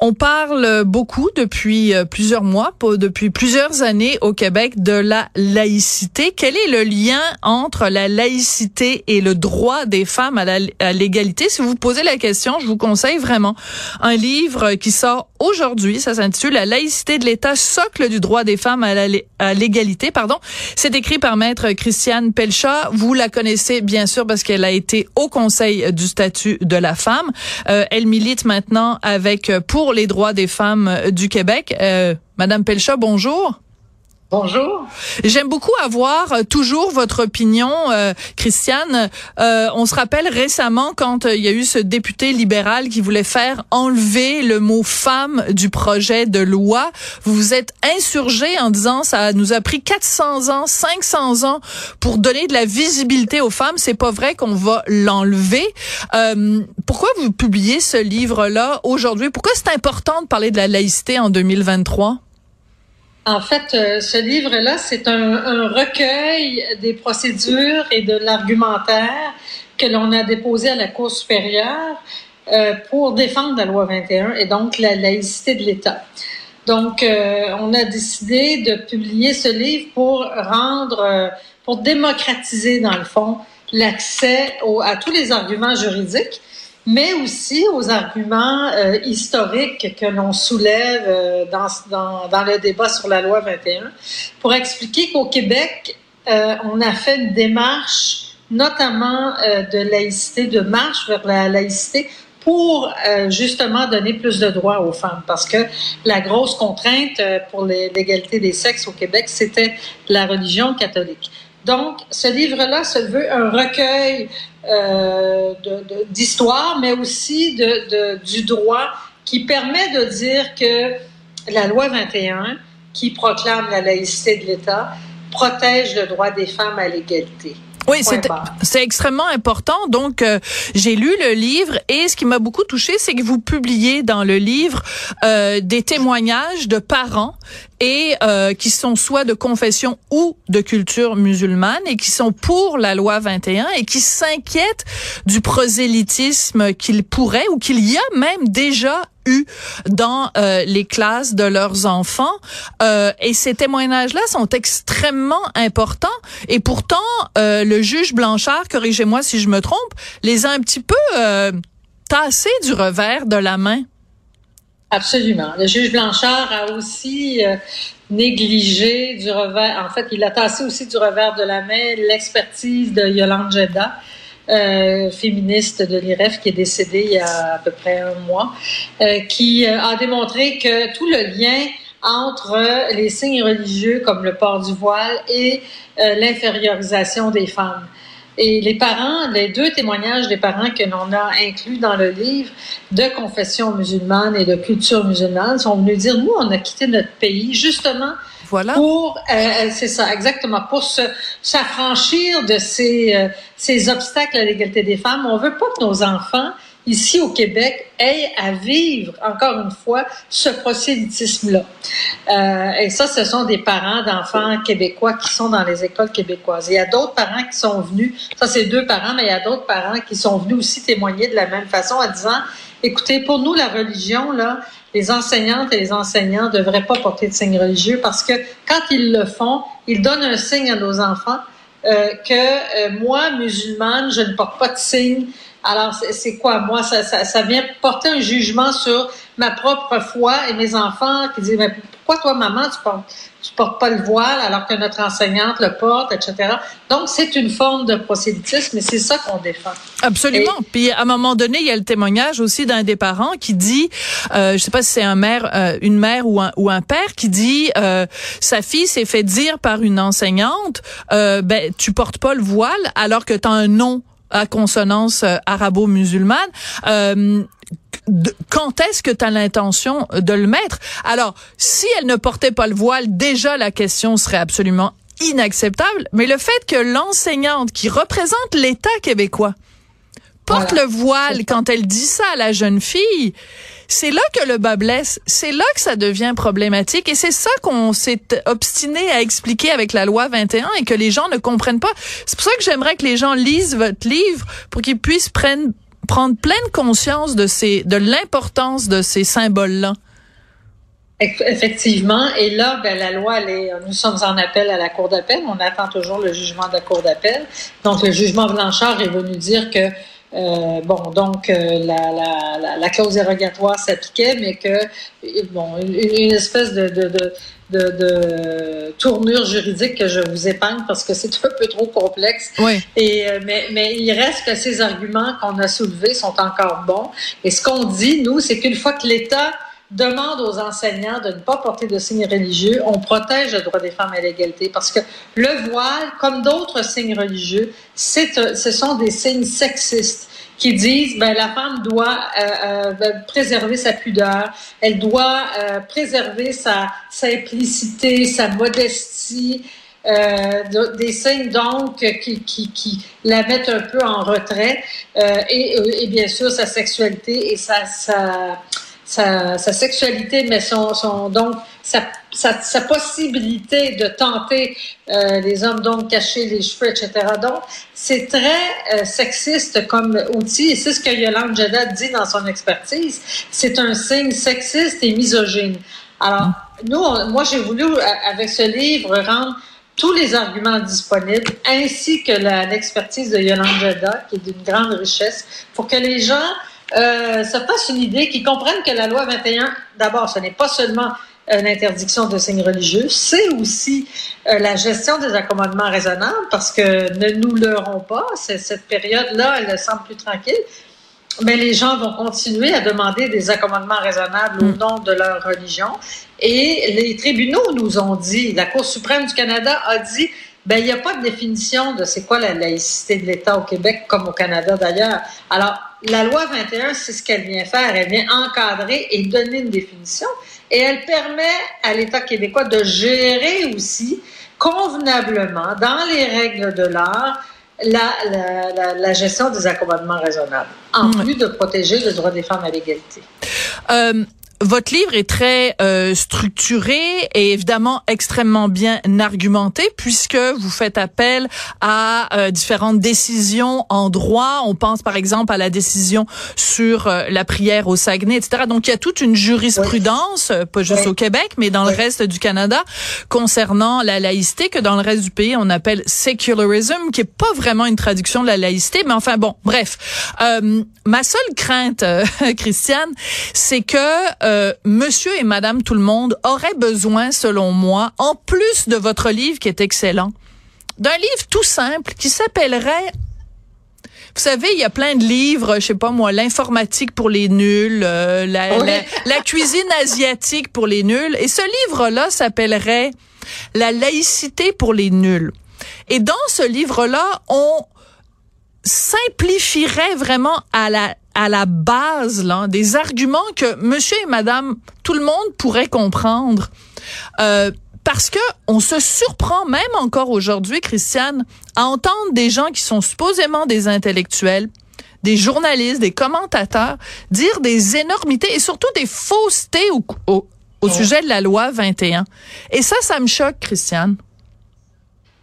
On parle beaucoup depuis euh, plusieurs mois, depuis plusieurs années au Québec de la laïcité. Quel est le lien entre la laïcité et le droit des femmes à l'égalité? Si vous vous posez la question, je vous conseille vraiment un livre qui sort aujourd'hui. Ça s'intitule La laïcité de l'État, socle du droit des femmes à l'égalité. Pardon. C'est écrit par maître Christiane Pelcha. Vous la connaissez bien sûr parce qu'elle a été au Conseil du statut de la femme. Euh, elle milite maintenant avec pour les droits des femmes euh, du Québec. Euh, Madame Pelcha, bonjour. Bonjour. J'aime beaucoup avoir euh, toujours votre opinion, euh, Christiane. Euh, on se rappelle récemment quand il y a eu ce député libéral qui voulait faire enlever le mot femme du projet de loi. Vous vous êtes insurgé en disant ça nous a pris 400 ans, 500 ans pour donner de la visibilité aux femmes. C'est pas vrai qu'on va l'enlever. pourquoi vous publiez ce livre-là aujourd'hui? Pourquoi c'est important de parler de la laïcité en 2023 en fait, euh, ce livre-là, c'est un, recueil des procédures et de l'argumentaire que l'on a déposé à la Cour supérieure euh, pour défendre la loi 21 et donc la laïcité de l'État. Donc, euh, on a décidé de publier ce livre pour rendre, pour démocratiser, dans le fond, l'accès à tous les arguments juridiques mais aussi aux arguments euh, historiques que l'on soulève euh, dans, dans, dans, le débat sur la loi 21, pour expliquer qu'au Québec, euh, on a fait une démarche notamment de laïcité, de marche vers la laïcité, pour justement donner plus de droits aux femmes, parce que la grosse contrainte pour l'égalité des sexes au Québec, c'était la religion catholique. Donc, ce livre-là se veut un recueil euh, d'histoire, mais aussi de, du droit qui permet de dire que la loi 21, qui proclame la laïcité de l'État, protège le droit des femmes à l'égalité. Oui, c'est extrêmement important. Donc, euh, j'ai lu le livre et ce qui m'a beaucoup touché, c'est que vous publiez dans le livre euh, des témoignages de parents et euh, qui sont soit de confession ou de culture musulmane et qui sont pour la loi 21 et qui s'inquiètent du prosélytisme qu'il pourrait ou qu'il y a même déjà eu dans euh, les classes de leurs enfants. Euh, et ces témoignages-là sont extrêmement importants. Et pourtant, euh, le juge Blanchard, corrigez-moi si je me trompe, les a un petit peu tassés du revers de la main. Absolument. Le juge Blanchard a aussi négligé du revers, en fait, il a tassé aussi du revers de la main l'expertise de Yolande Jeddah, euh, féministe de l'IREF qui est décédée il y a à peu près un mois, euh, qui euh, a démontré que tout le lien entre les signes religieux comme le port du voile et l'infériorisation des femmes. Et les parents, les deux témoignages des parents que l'on a inclus dans le livre de confession musulmane et de culture musulmane sont venus dire, nous, on a quitté notre pays justement voilà. Pour, euh, euh, c'est ça, exactement, pour se, s'affranchir de ces, euh, ces obstacles à l'égalité des femmes. On veut pas que nos enfants ici au Québec aient à vivre, encore une fois, ce prosélytisme-là. Euh, et ça, ce sont des parents d'enfants québécois qui sont dans les écoles québécoises. Il y a d'autres parents qui sont venus, ça c'est deux parents, mais il y a d'autres parents qui sont venus aussi témoigner de la même façon en disant, écoutez, pour nous, la religion, là, les enseignantes et les enseignants ne devraient pas porter de signes religieux parce que quand ils le font, ils donnent un signe à nos enfants euh, que euh, moi, musulmane, je ne porte pas de signe. Alors, c'est quoi? Moi, ça, ça, ça, vient porter un jugement sur ma propre foi et mes enfants qui disent, mais pourquoi toi, maman, tu portes, tu portes pas le voile alors que notre enseignante le porte, etc. Donc, c'est une forme de prosélytisme et c'est ça qu'on défend. Absolument. Puis, à un moment donné, il y a le témoignage aussi d'un des parents qui dit, euh, je sais pas si c'est un mère, euh, une mère ou un, ou un père qui dit, euh, sa fille s'est fait dire par une enseignante, euh, ben, tu portes pas le voile alors que tu as un nom à consonance euh, arabo-musulmane. Euh, quand est-ce que tu as l'intention de le mettre? Alors, si elle ne portait pas le voile, déjà la question serait absolument inacceptable, mais le fait que l'enseignante qui représente l'État québécois porte le voile, quand elle dit ça à la jeune fille, c'est là que le bas blesse. C'est là que ça devient problématique. Et c'est ça qu'on s'est obstiné à expliquer avec la loi 21 et que les gens ne comprennent pas. C'est pour ça que j'aimerais que les gens lisent votre livre pour qu'ils puissent prendre, prendre pleine conscience de ces, de l'importance de ces symboles-là. Effectivement. Et là, ben, la loi, elle est, nous sommes en appel à la Cour d'appel. On attend toujours le jugement de la Cour d'appel. Donc, le jugement Blanchard est venu dire que euh, bon, donc euh, la, la, la, clause dérogatoire s'appliquait, mais que bon, une, espèce de, de, de, de, tournure juridique que je vous épargne parce que c'est un peu trop complexe. Oui. Et euh, mais, mais il reste que ces arguments qu'on a soulevés sont encore bons. Et ce qu'on dit, nous, c'est qu'une fois que l'État demande aux enseignants de ne pas porter de signes religieux, on protège le droit des femmes à l'égalité parce que le voile, comme d'autres signes religieux, c'est, ce sont des signes sexistes qui disent ben la femme doit euh, euh, ben, préserver sa pudeur, elle doit euh, préserver sa simplicité, sa modestie, euh, des signes donc qui, qui, qui, la mettent un peu en retrait. Et, et, bien sûr sa sexualité et sa, sa sa, sa, sexualité, mais son, son donc sa, sa, sa, possibilité de tenter euh, les hommes donc cacher les cheveux, etc. Donc c'est très euh, sexiste comme outil et c'est ce que Yolande Jeddah dit dans son expertise. C'est un signe sexiste et misogyne. Alors nous, moi j'ai voulu euh, avec ce livre rendre tous les arguments disponibles, ainsi que l'expertise de Yolande Jeddah, qui est d'une grande richesse, pour que les gens euh, se fassent une idée, qu'ils comprennent que la loi 21, d'abord, ce n'est pas seulement une interdiction de signes religieux, c'est aussi euh, la gestion des accommodements raisonnables, parce que ne nous leurrons pas, cette période-là, elle semble plus tranquille, mais les gens vont continuer à demander des accommodements raisonnables au mm. nom de leur religion. Et les tribunaux nous ont dit, la Cour suprême du Canada a dit, ben il n'y a pas de définition de c'est quoi la laïcité de l'État au Québec comme au Canada d'ailleurs. Alors la loi 21, c'est ce qu'elle vient faire. Elle vient encadrer et donner une définition. Et elle permet à l'État québécois de gérer aussi convenablement, dans les règles de l'art, la, la, la, gestion des accommodements raisonnables, en mm. plus de protéger le droit des femmes à l'égalité. Euh, votre livre est très euh, structuré et évidemment extrêmement bien argumenté puisque vous faites appel à euh, différentes décisions en droit. On pense par exemple à la décision sur euh, la prière au Saguenay, etc. Donc il y a toute une jurisprudence, pas juste au Québec, mais dans le reste du Canada, concernant la laïcité que dans le reste du pays on appelle secularism, qui est pas vraiment une traduction de la laïcité, mais enfin bon, bref. ma seule crainte, Christiane, c'est que euh, monsieur et madame tout le monde auraient besoin, selon moi, en plus de votre livre qui est excellent, d'un livre tout simple qui s'appellerait vous savez, il y a plein de livres, je sais pas moi, l'informatique pour les nuls, euh, la, la, cuisine asiatique pour les nuls. Et ce livre-là s'appellerait La laïcité pour les nuls. Et dans ce livre-là, on simplifierait vraiment à la à la base là, des arguments que monsieur et madame tout le monde pourrait comprendre. Euh, parce que on se surprend même encore aujourd'hui, Christiane, à entendre des gens qui sont supposément des intellectuels, des journalistes, des commentateurs dire des énormités et surtout des faussetés au, au, au sujet de la loi 21. Et ça, ça me choque, Christiane.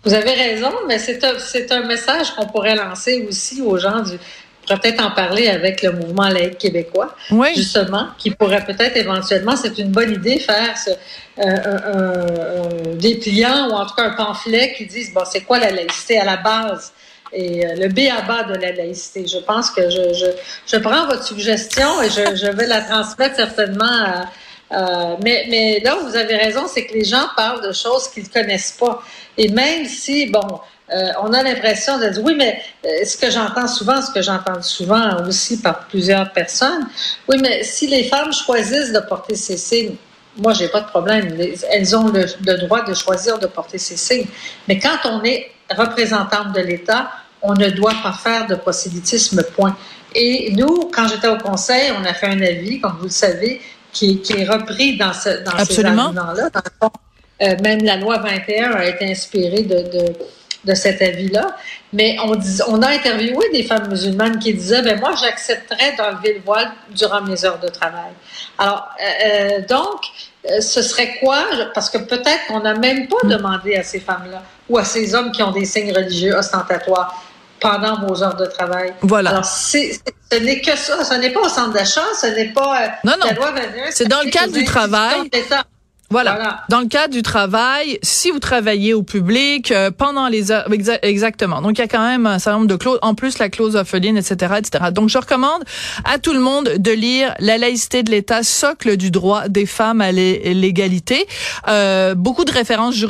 Vous avez raison, mais c'est un, un message qu'on pourrait lancer aussi aux gens du, pourrait peut-être en parler avec le mouvement laïque québécois, justement, qui pourrait peut-être éventuellement, c'est une bonne idée, faire ce, euh, des pliants ou en tout cas un pamphlet qui disent, bon, c'est quoi la laïcité à la base? et euh, le B à bas de la laïcité. Je pense que je, je, je prends votre suggestion et je, je vais la transmettre certainement à, euh, mais, mais là, vous avez raison, c'est que les gens parlent de choses qu'ils ne connaissent pas. Et même si, bon, euh, on a l'impression de dire oui, mais euh, ce que j'entends souvent, ce que j'entends souvent aussi par plusieurs personnes, oui, mais si les femmes choisissent de porter ces signes, moi, j'ai pas de problème. Elles ont le, droit de choisir de porter ces signes. Mais quand on est représentante de l'État, on ne doit pas faire de prosélytisme, point. Et nous, quand j'étais au Conseil, on a fait un avis, comme vous le savez, qui, qui est repris dans, ce, dans ces arguments-là. Euh, même la loi 21 a été inspirée de, de de cet avis-là. Mais on, a interviewé des femmes musulmanes qui disaient, ben moi, j'accepterais d'enlever le voile durant mes heures de travail. Alors, euh, euh donc, euh, ce serait quoi? Parce que peut-être qu'on n'a même pas demandé à ces femmes-là ou à ces hommes qui ont des signes religieux ostentatoires pendant vos heures de travail. Voilà. Alors, ce n'est que ça. Ce n'est pas au centre d'achat, ce n'est pas euh, non, non. C'est dans le cadre du travail. Voilà. Dans le cadre du travail, si vous travaillez au public euh, pendant les heures, exactement. Donc il y a quand même un certain nombre de clauses, en plus la clause orpheline, etc., etc. Donc je recommande à tout le monde de lire La laïcité de l'État, socle du droit des femmes à l'égalité. Euh, beaucoup de références juridiques